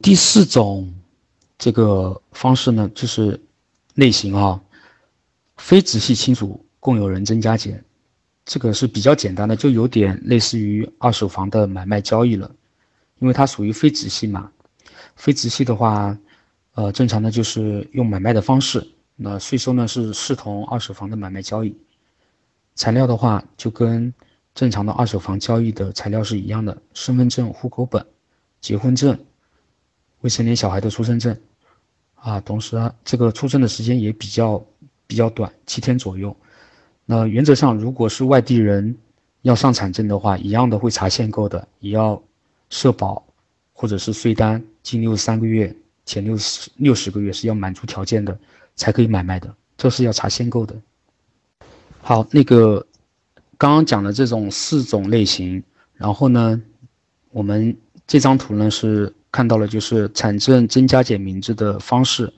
第四种这个方式呢，就是类型啊，非直系亲属共有人增加减，这个是比较简单的，就有点类似于二手房的买卖交易了，因为它属于非直系嘛。非直系的话，呃，正常的就是用买卖的方式，那税收呢是视同二手房的买卖交易。材料的话，就跟正常的二手房交易的材料是一样的，身份证、户口本、结婚证。未成年小孩的出生证，啊，同时啊，这个出生的时间也比较比较短，七天左右。那原则上，如果是外地人要上产证的话，一样的会查限购的，也要社保或者是税单近六十三个月，前六十六十个月是要满足条件的，才可以买卖的，这是要查限购的。好，那个刚刚讲的这种四种类型，然后呢，我们这张图呢是。看到了，就是产证增加减名字的方式，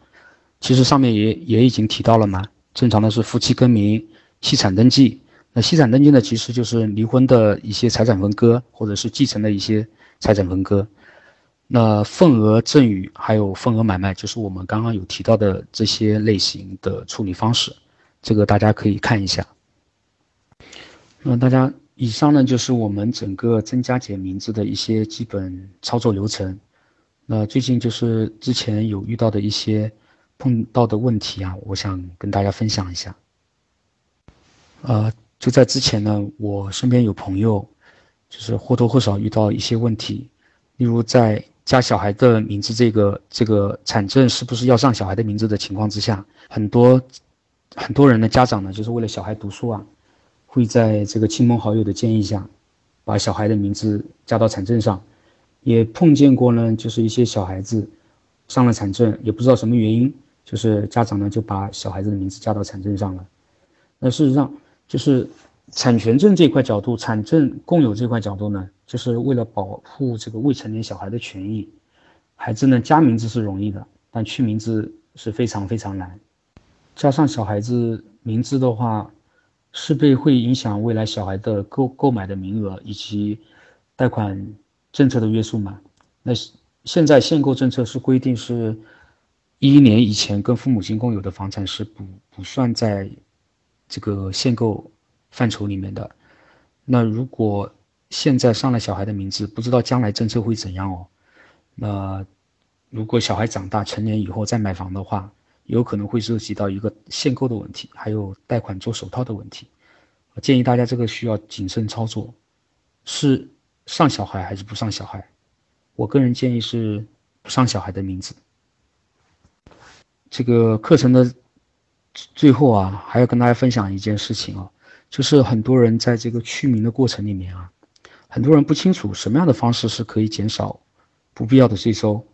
其实上面也也已经提到了嘛。正常的是夫妻更名、析产登记。那析产登记呢，其实就是离婚的一些财产分割，或者是继承的一些财产分割。那份额赠与还有份额买卖，就是我们刚刚有提到的这些类型的处理方式，这个大家可以看一下。那大家，以上呢就是我们整个增加减名字的一些基本操作流程。那最近就是之前有遇到的一些碰到的问题啊，我想跟大家分享一下。呃，就在之前呢，我身边有朋友，就是或多或少遇到一些问题，例如在加小孩的名字这个这个产证是不是要上小孩的名字的情况之下，很多很多人的家长呢，就是为了小孩读书啊，会在这个亲朋好友的建议下，把小孩的名字加到产证上。也碰见过呢，就是一些小孩子上了产证，也不知道什么原因，就是家长呢就把小孩子的名字加到产证上了。那事实上，就是产权证这块角度，产证共有这块角度呢，就是为了保护这个未成年小孩的权益。孩子呢加名字是容易的，但去名字是非常非常难。加上小孩子名字的话，是被会影响未来小孩的购购买的名额以及贷款。政策的约束嘛，那现在限购政策是规定是，一一年以前跟父母亲共有的房产是不不算在这个限购范畴里面的。那如果现在上了小孩的名字，不知道将来政策会怎样哦。那如果小孩长大成年以后再买房的话，有可能会涉及到一个限购的问题，还有贷款做首套的问题。建议大家这个需要谨慎操作，是。上小孩还是不上小孩？我个人建议是不上小孩的名字。这个课程的最后啊，还要跟大家分享一件事情啊，就是很多人在这个去名的过程里面啊，很多人不清楚什么样的方式是可以减少不必要的税收。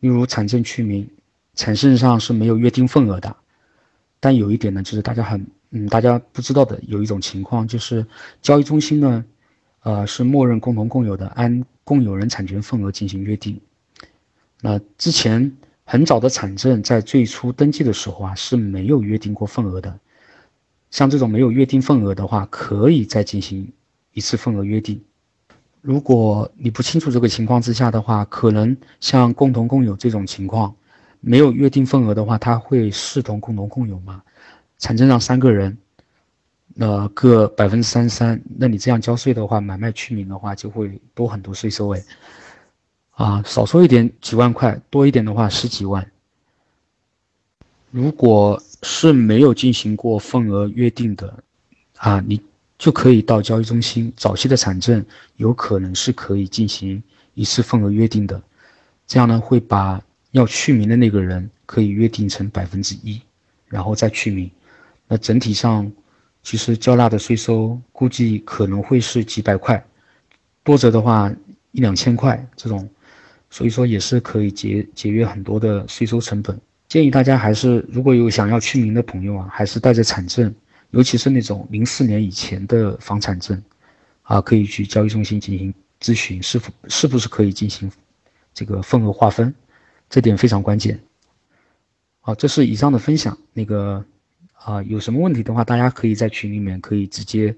例如产证去名，产证上是没有约定份额的。但有一点呢，就是大家很嗯，大家不知道的有一种情况，就是交易中心呢。呃，是默认共同共有的，按共有人产权份额进行约定。那之前很早的产证在最初登记的时候啊，是没有约定过份额的。像这种没有约定份额的话，可以再进行一次份额约定。如果你不清楚这个情况之下的话，可能像共同共有这种情况，没有约定份额的话，它会视同共同共有吗？产证上三个人。那各百分之三十三，那你这样交税的话，买卖去名的话就会多很多税收哎，啊，少说一点几万块，多一点的话十几万。如果是没有进行过份额约定的，啊，你就可以到交易中心，早期的产证有可能是可以进行一次份额约定的，这样呢会把要去名的那个人可以约定成百分之一，然后再去名，那整体上。其实交纳的税收估计可能会是几百块，多则的话一两千块这种，所以说也是可以节节约很多的税收成本。建议大家还是如果有想要去名的朋友啊，还是带着产证，尤其是那种零四年以前的房产证，啊，可以去交易中心进行咨询，是否是不是可以进行这个份额划分，这点非常关键。好，这是以上的分享，那个。啊，有什么问题的话，大家可以在群里面可以直接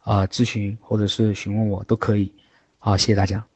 啊咨询或者是询问我都可以。好，谢谢大家。